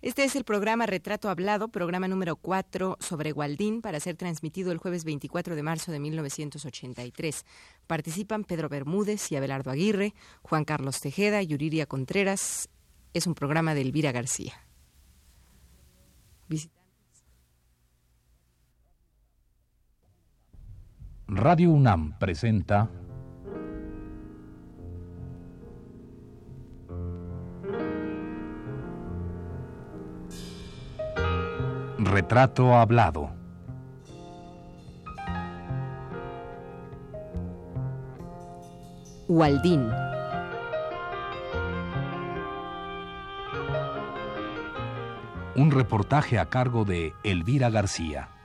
Este es el programa Retrato Hablado, programa número 4 sobre Gualdín, para ser transmitido el jueves 24 de marzo de 1983. Participan Pedro Bermúdez y Abelardo Aguirre, Juan Carlos Tejeda y Yuriria Contreras. Es un programa de Elvira García. Radio UNAM presenta Retrato Hablado. Waldín. Un reportaje a cargo de Elvira García.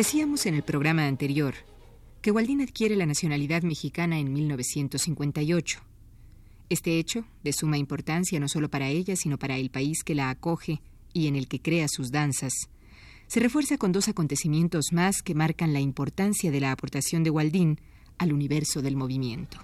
Decíamos en el programa anterior que Waldín adquiere la nacionalidad mexicana en 1958. Este hecho, de suma importancia no solo para ella, sino para el país que la acoge y en el que crea sus danzas, se refuerza con dos acontecimientos más que marcan la importancia de la aportación de Waldín al universo del movimiento.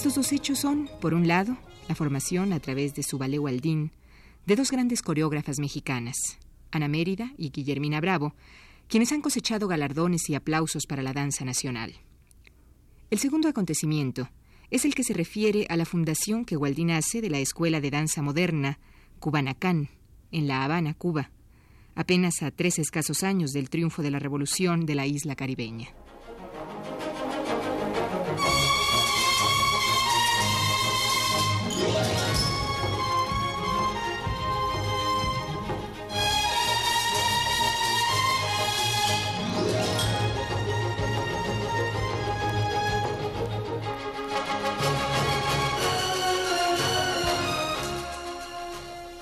Estos dos hechos son, por un lado, la formación a través de su ballet Waldín de dos grandes coreógrafas mexicanas, Ana Mérida y Guillermina Bravo, quienes han cosechado galardones y aplausos para la danza nacional. El segundo acontecimiento es el que se refiere a la fundación que Waldín hace de la Escuela de Danza Moderna, Cubanacán, en La Habana, Cuba, apenas a tres escasos años del triunfo de la revolución de la isla caribeña.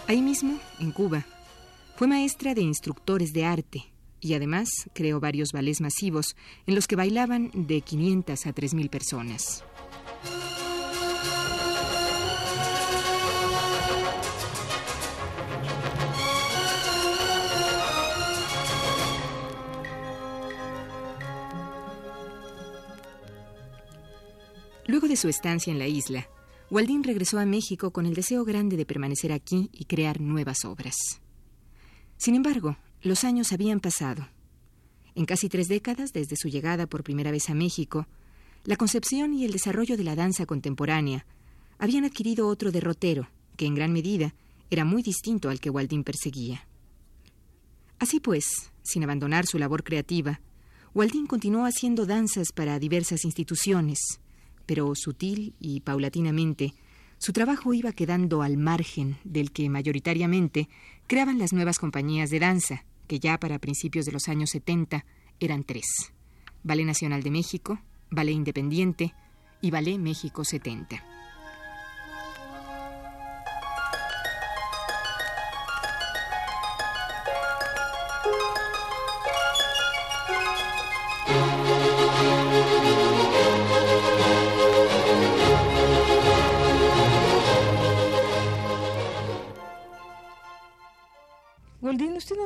Ahí mismo, en Cuba, fue maestra de instructores de arte y además creó varios ballets masivos en los que bailaban de 500 a 3.000 personas. Luego de su estancia en la isla, Waldín regresó a México con el deseo grande de permanecer aquí y crear nuevas obras. Sin embargo, los años habían pasado. En casi tres décadas, desde su llegada por primera vez a México, la concepción y el desarrollo de la danza contemporánea habían adquirido otro derrotero, que en gran medida era muy distinto al que Waldín perseguía. Así pues, sin abandonar su labor creativa, Waldín continuó haciendo danzas para diversas instituciones, pero sutil y paulatinamente, su trabajo iba quedando al margen del que mayoritariamente creaban las nuevas compañías de danza, que ya para principios de los años 70 eran tres. Ballet Nacional de México, Ballet Independiente y Ballet México 70.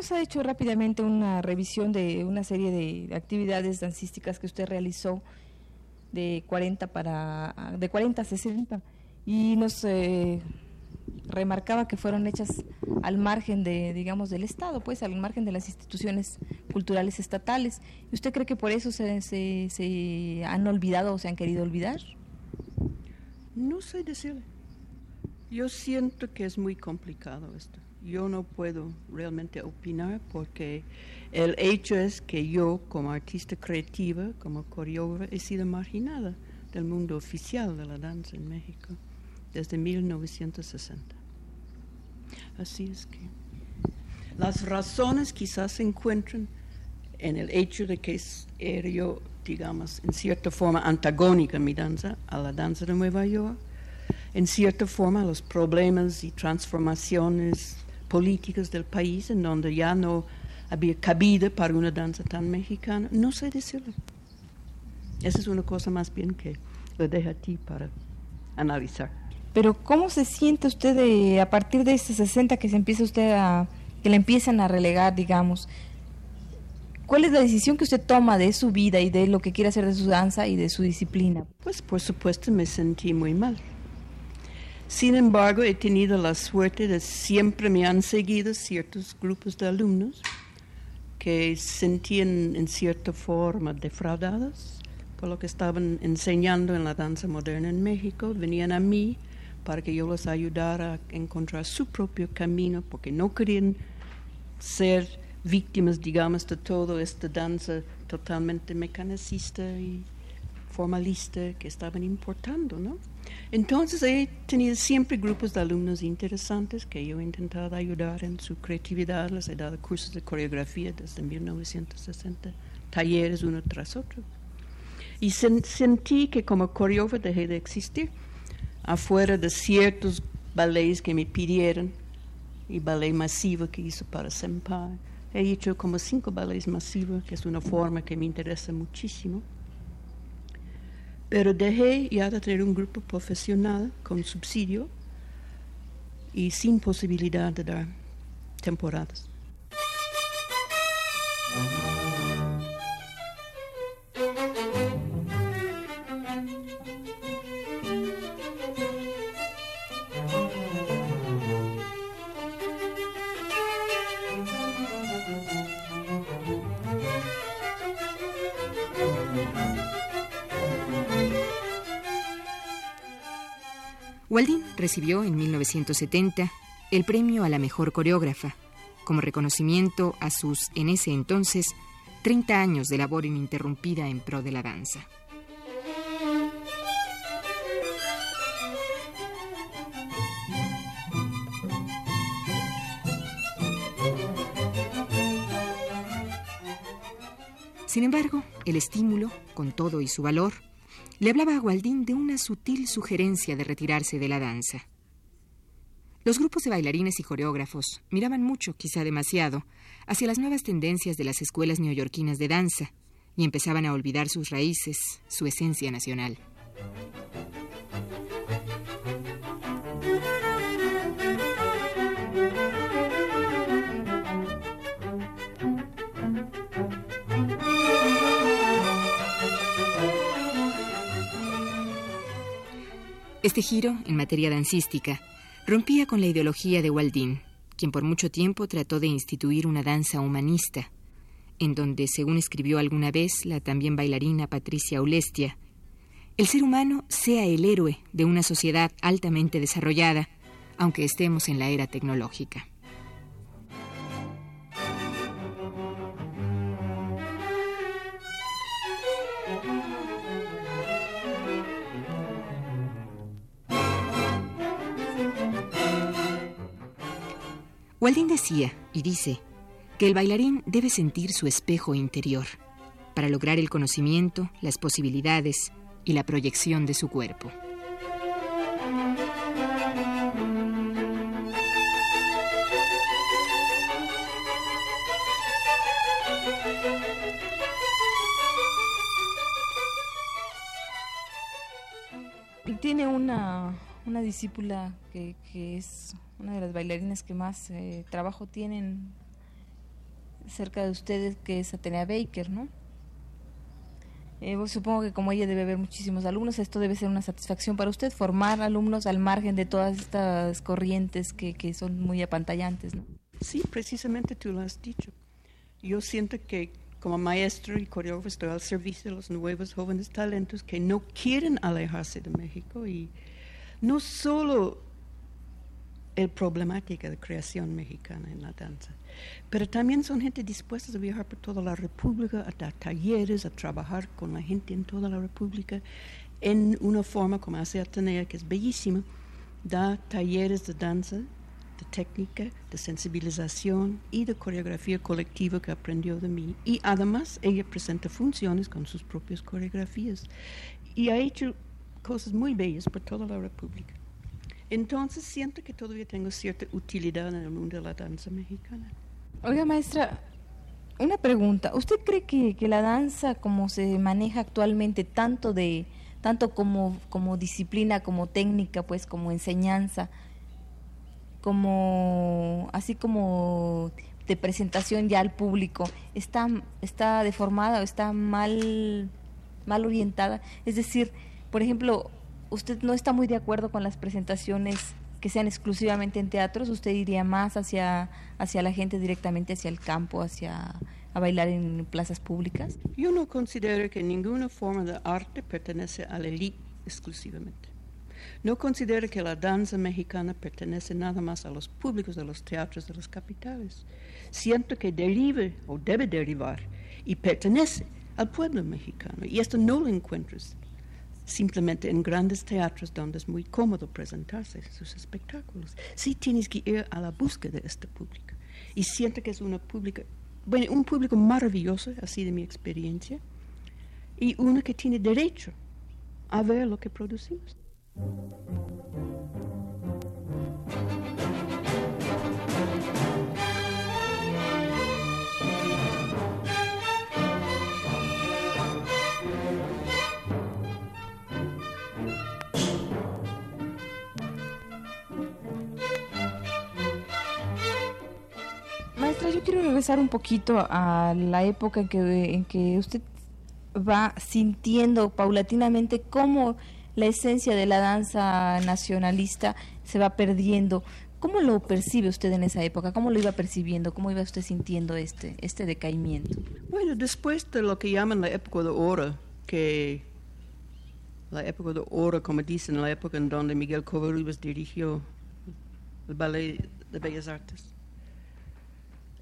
Nos ha hecho rápidamente una revisión de una serie de actividades dancísticas que usted realizó de 40 para de 40 a 60 y nos eh, remarcaba que fueron hechas al margen de, digamos, del Estado, pues al margen de las instituciones culturales estatales. ¿Y usted cree que por eso se, se, se han olvidado o se han querido olvidar? No sé decirle. Yo siento que es muy complicado esto. Yo no puedo realmente opinar porque el hecho es que yo como artista creativa, como coreógrafa, he sido marginada del mundo oficial de la danza en México desde 1960. Así es que las razones quizás se encuentran en el hecho de que era yo, digamos, en cierta forma antagónica mi danza a la danza de Nueva York, en cierta forma los problemas y transformaciones políticas del país en donde ya no había cabida para una danza tan mexicana. No sé decirlo. Esa es una cosa más bien que lo dejo a ti para analizar. Pero ¿cómo se siente usted de, a partir de este 60 que se empieza usted a, que le empiezan a relegar, digamos? ¿Cuál es la decisión que usted toma de su vida y de lo que quiere hacer de su danza y de su disciplina? Pues por supuesto me sentí muy mal. Sin embargo, he tenido la suerte de siempre me han seguido ciertos grupos de alumnos que sentían en cierta forma defraudados por lo que estaban enseñando en la danza moderna en México. Venían a mí para que yo los ayudara a encontrar su propio camino, porque no querían ser víctimas, digamos, de toda esta danza totalmente mecanicista y formalista que estaban importando, ¿no? Entonces he tenido siempre grupos de alumnos interesantes que yo he intentado ayudar en su creatividad, les he dado cursos de coreografía desde 1960, talleres uno tras otro. Y sentí que como coreógrafo dejé de existir afuera de ciertos ballets que me pidieron y ballet masivo que hizo para Senpai. He hecho como cinco ballets masivos, que es una forma que me interesa muchísimo. Pero dejé ya de tener un grupo profesional con subsidio y sin posibilidad de dar temporadas. Recibió en 1970 el premio a la mejor coreógrafa, como reconocimiento a sus, en ese entonces, 30 años de labor ininterrumpida en pro de la danza. Sin embargo, el estímulo, con todo y su valor, le hablaba a Gualdín de una sutil sugerencia de retirarse de la danza. Los grupos de bailarines y coreógrafos miraban mucho, quizá demasiado, hacia las nuevas tendencias de las escuelas neoyorquinas de danza y empezaban a olvidar sus raíces, su esencia nacional. Este giro, en materia dancística, rompía con la ideología de Waldín, quien por mucho tiempo trató de instituir una danza humanista, en donde, según escribió alguna vez la también bailarina Patricia Ulestia, el ser humano sea el héroe de una sociedad altamente desarrollada, aunque estemos en la era tecnológica. Walding decía, y dice, que el bailarín debe sentir su espejo interior para lograr el conocimiento, las posibilidades y la proyección de su cuerpo. Tiene una, una discípula que, que es una de las bailarinas que más eh, trabajo tienen cerca de ustedes, que es Atenea Baker, ¿no? Eh, supongo que como ella debe haber muchísimos alumnos, esto debe ser una satisfacción para usted, formar alumnos al margen de todas estas corrientes que, que son muy apantallantes. ¿no? Sí, precisamente tú lo has dicho. Yo siento que como maestro y coreógrafo estoy al servicio de los nuevos jóvenes talentos que no quieren alejarse de México y no solo el problemática de creación mexicana en la danza, pero también son gente dispuesta a viajar por toda la República, a dar talleres, a trabajar con la gente en toda la República en una forma como hace Atenea, que es bellísima, da talleres de danza de técnica, de sensibilización y de coreografía colectiva que aprendió de mí. Y además ella presenta funciones con sus propias coreografías y ha hecho cosas muy bellas por toda la República. Entonces siento que todavía tengo cierta utilidad en el mundo de la danza mexicana. Oiga, maestra, una pregunta. ¿Usted cree que, que la danza como se maneja actualmente, tanto de tanto como, como disciplina, como técnica, pues como enseñanza, como así como de presentación ya al público está está deformada o está mal mal orientada es decir por ejemplo usted no está muy de acuerdo con las presentaciones que sean exclusivamente en teatros usted iría más hacia hacia la gente directamente hacia el campo hacia a bailar en plazas públicas yo no considero que ninguna forma de arte pertenece a la élite exclusivamente no considero que la danza mexicana pertenece nada más a los públicos de los teatros de las capitales. Siento que derive o debe derivar y pertenece al pueblo mexicano. Y esto no lo encuentras simplemente en grandes teatros donde es muy cómodo presentarse sus espectáculos. Sí tienes que ir a la búsqueda de este público. Y siento que es una pública, bueno, un público maravilloso, así de mi experiencia, y uno que tiene derecho a ver lo que producimos. Yo quiero regresar un poquito a la época en que, en que usted va sintiendo paulatinamente cómo la esencia de la danza nacionalista se va perdiendo. ¿Cómo lo percibe usted en esa época? ¿Cómo lo iba percibiendo? ¿Cómo iba usted sintiendo este, este decaimiento? Bueno, después de lo que llaman la época de oro, que la época de oro, como dicen, la época en donde Miguel Covarrubias dirigió el Ballet de Bellas Artes,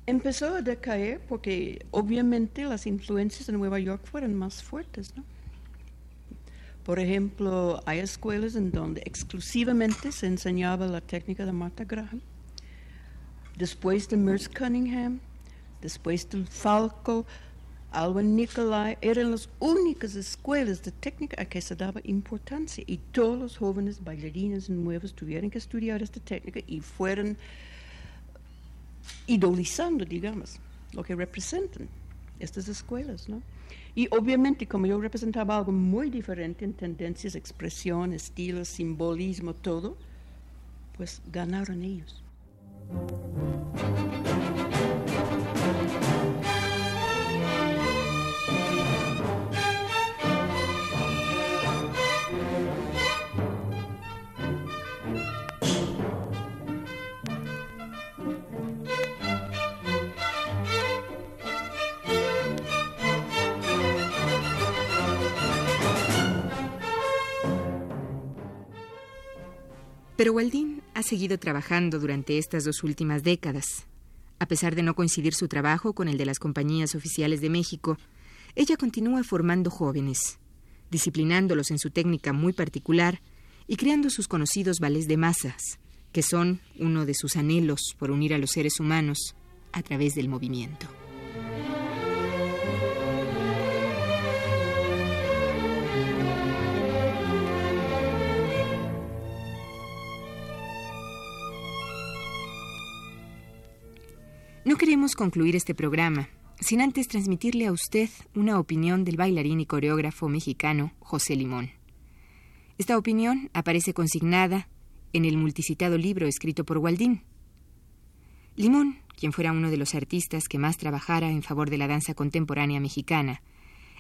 empezó a decaer porque obviamente las influencias de Nueva York fueron más fuertes, ¿no? Por ejemplo, hay escuelas en donde exclusivamente se enseñaba la técnica de Martha Graham. Después de Merce Cunningham, después del Falco, Alvin Nicolai, eran las únicas escuelas de técnica a que se daba importancia y todos los jóvenes bailarines nuevos tuvieron que estudiar esta técnica y fueron idolizando, digamos, lo que representan estas escuelas, ¿no? Y obviamente, como yo representaba algo muy diferente en tendencias, expresión, estilo, simbolismo, todo, pues ganaron ellos. Pero Waldín ha seguido trabajando durante estas dos últimas décadas. A pesar de no coincidir su trabajo con el de las compañías oficiales de México, ella continúa formando jóvenes, disciplinándolos en su técnica muy particular y creando sus conocidos ballets de masas, que son uno de sus anhelos por unir a los seres humanos a través del movimiento. No queremos concluir este programa sin antes transmitirle a usted una opinión del bailarín y coreógrafo mexicano José Limón. Esta opinión aparece consignada en el multicitado libro escrito por Waldín. Limón, quien fuera uno de los artistas que más trabajara en favor de la danza contemporánea mexicana,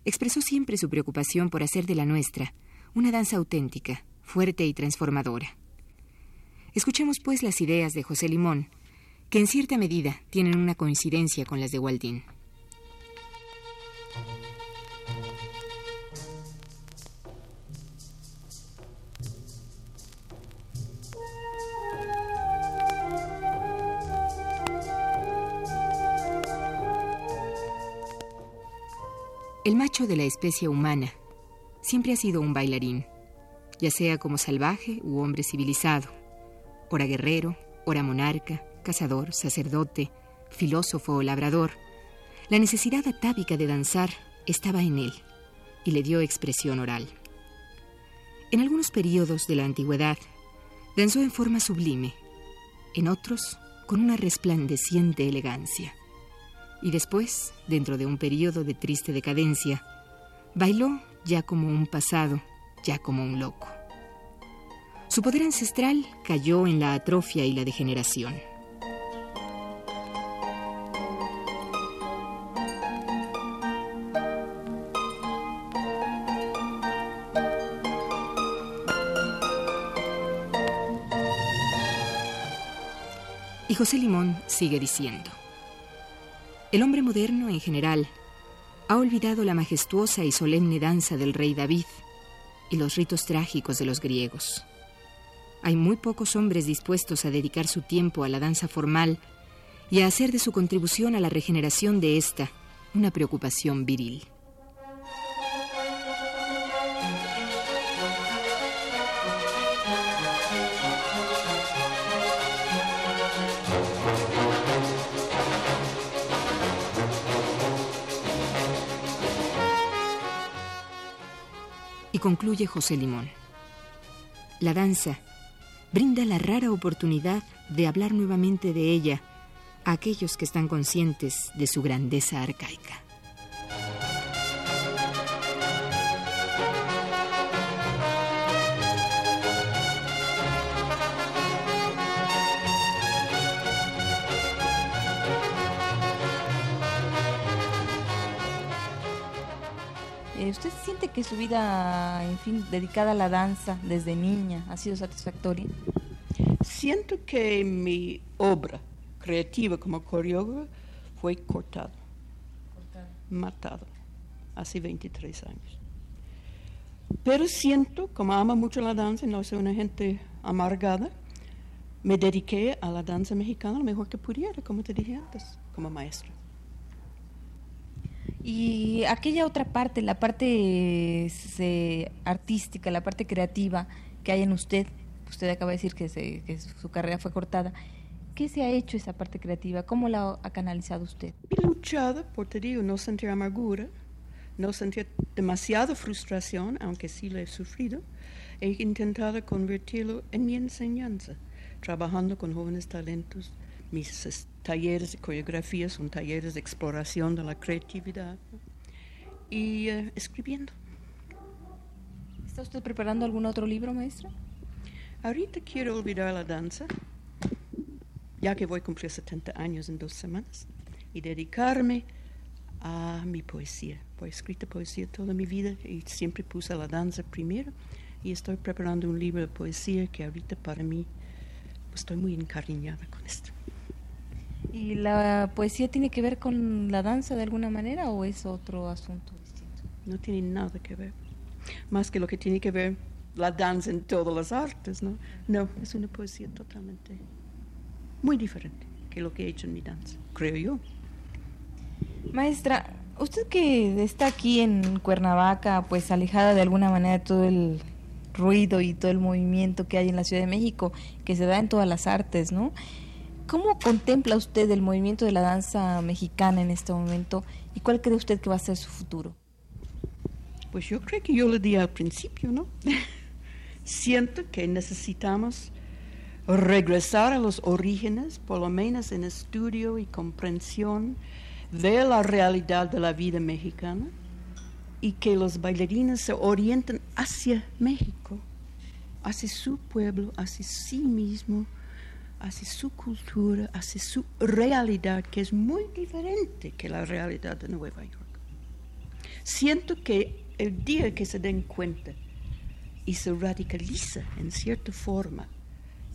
expresó siempre su preocupación por hacer de la nuestra una danza auténtica, fuerte y transformadora. Escuchemos pues las ideas de José Limón, que en cierta medida tienen una coincidencia con las de Waldín. El macho de la especie humana siempre ha sido un bailarín, ya sea como salvaje u hombre civilizado, ora guerrero, ora monarca, cazador, sacerdote, filósofo o labrador. La necesidad atávica de danzar estaba en él y le dio expresión oral. En algunos periodos de la antigüedad, danzó en forma sublime, en otros con una resplandeciente elegancia y después, dentro de un periodo de triste decadencia, bailó ya como un pasado, ya como un loco. Su poder ancestral cayó en la atrofia y la degeneración. José Limón sigue diciendo, el hombre moderno en general ha olvidado la majestuosa y solemne danza del rey David y los ritos trágicos de los griegos. Hay muy pocos hombres dispuestos a dedicar su tiempo a la danza formal y a hacer de su contribución a la regeneración de ésta una preocupación viril. Concluye José Limón. La danza brinda la rara oportunidad de hablar nuevamente de ella a aquellos que están conscientes de su grandeza arcaica. ¿Usted siente que su vida, en fin, dedicada a la danza desde niña ha sido satisfactoria? Siento que mi obra creativa como coreógrafa fue cortada, matado, hace 23 años. Pero siento, como amo mucho la danza y no soy una gente amargada, me dediqué a la danza mexicana lo mejor que pudiera, como te dije antes, como maestra. Y aquella otra parte, la parte artística, la parte creativa que hay en usted, usted acaba de decir que, su carrera fue cortada, ¿qué se ha hecho esa parte creativa? ¿Cómo la ha canalizado usted? He luchado, por te digo, no sentir amargura, no sentir demasiada frustración, aunque sí la he sufrido. He intentado convertirlo en mi enseñanza, trabajando con jóvenes talentos, mis talleres de coreografía, son talleres de exploración de la creatividad y eh, escribiendo. ¿Está usted preparando algún otro libro, maestra? Ahorita quiero olvidar la danza, ya que voy a cumplir 70 años en dos semanas, y dedicarme a mi poesía. He escrito poesía toda mi vida y siempre puse la danza primero. Y estoy preparando un libro de poesía que ahorita para mí pues, estoy muy encariñada con esto. ¿Y la poesía tiene que ver con la danza de alguna manera o es otro asunto distinto? No tiene nada que ver. Más que lo que tiene que ver la danza en todas las artes, ¿no? No, es una poesía totalmente muy diferente que lo que he hecho en mi danza, creo yo. Maestra, usted que está aquí en Cuernavaca, pues alejada de alguna manera de todo el ruido y todo el movimiento que hay en la Ciudad de México, que se da en todas las artes, ¿no? ¿Cómo contempla usted el movimiento de la danza mexicana en este momento y cuál cree usted que va a ser su futuro? Pues yo creo que yo le di al principio, ¿no? Siento que necesitamos regresar a los orígenes, por lo menos en estudio y comprensión de la realidad de la vida mexicana y que los bailarines se orienten hacia México, hacia su pueblo, hacia sí mismo hacia su cultura, hacia su realidad, que es muy diferente que la realidad de Nueva York. Siento que el día que se den cuenta y se radicaliza en cierta forma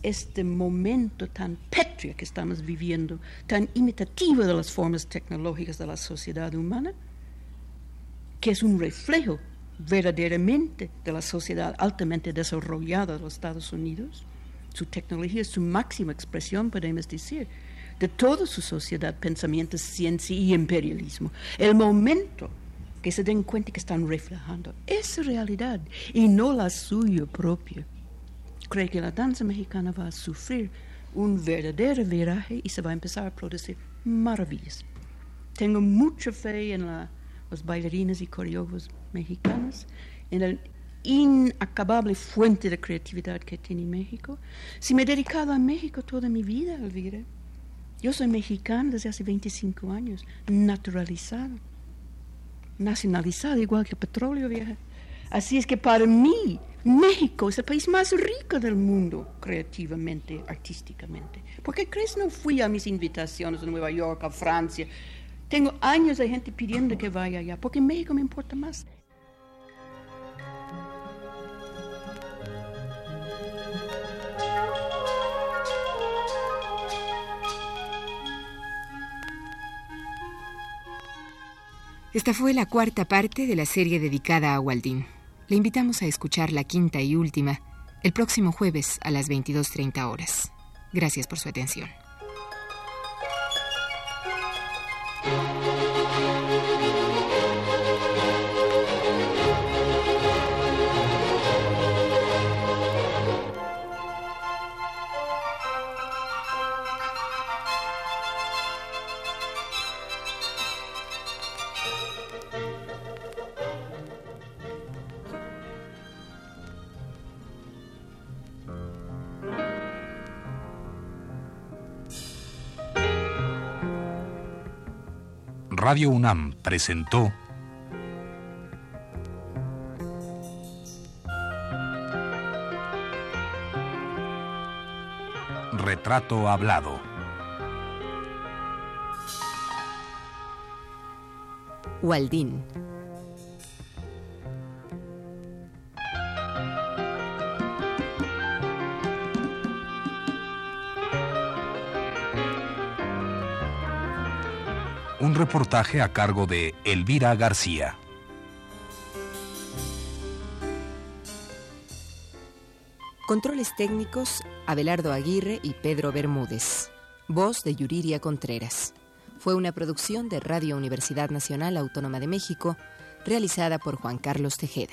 este momento tan pétreo que estamos viviendo, tan imitativo de las formas tecnológicas de la sociedad humana, que es un reflejo verdaderamente de la sociedad altamente desarrollada de los Estados Unidos. Su tecnología es su máxima expresión, podemos decir, de toda su sociedad, pensamiento, ciencia y imperialismo. El momento que se den cuenta que están reflejando esa realidad y no la suya propia. Creo que la danza mexicana va a sufrir un verdadero viraje y se va a empezar a producir maravillas. Tengo mucha fe en la, los bailarines y coreógrafos mexicanos, en la inacabable fuente de creatividad que tiene México. Si me he dedicado a México toda mi vida, Elvira, yo soy mexicana desde hace 25 años, naturalizada nacionalizada, igual que el petróleo vieja. Así es que para mí, México es el país más rico del mundo, creativamente, artísticamente. ¿Por qué crees no fui a mis invitaciones a Nueva York, a Francia? Tengo años de gente pidiendo que vaya allá, porque México me importa más. Esta fue la cuarta parte de la serie dedicada a Waldín. Le invitamos a escuchar la quinta y última el próximo jueves a las 22.30 horas. Gracias por su atención. Radio UNAM presentó Retrato Hablado. Waldín. Un reportaje a cargo de Elvira García. Controles técnicos, Abelardo Aguirre y Pedro Bermúdez. Voz de Yuriria Contreras. Fue una producción de Radio Universidad Nacional Autónoma de México, realizada por Juan Carlos Tejeda.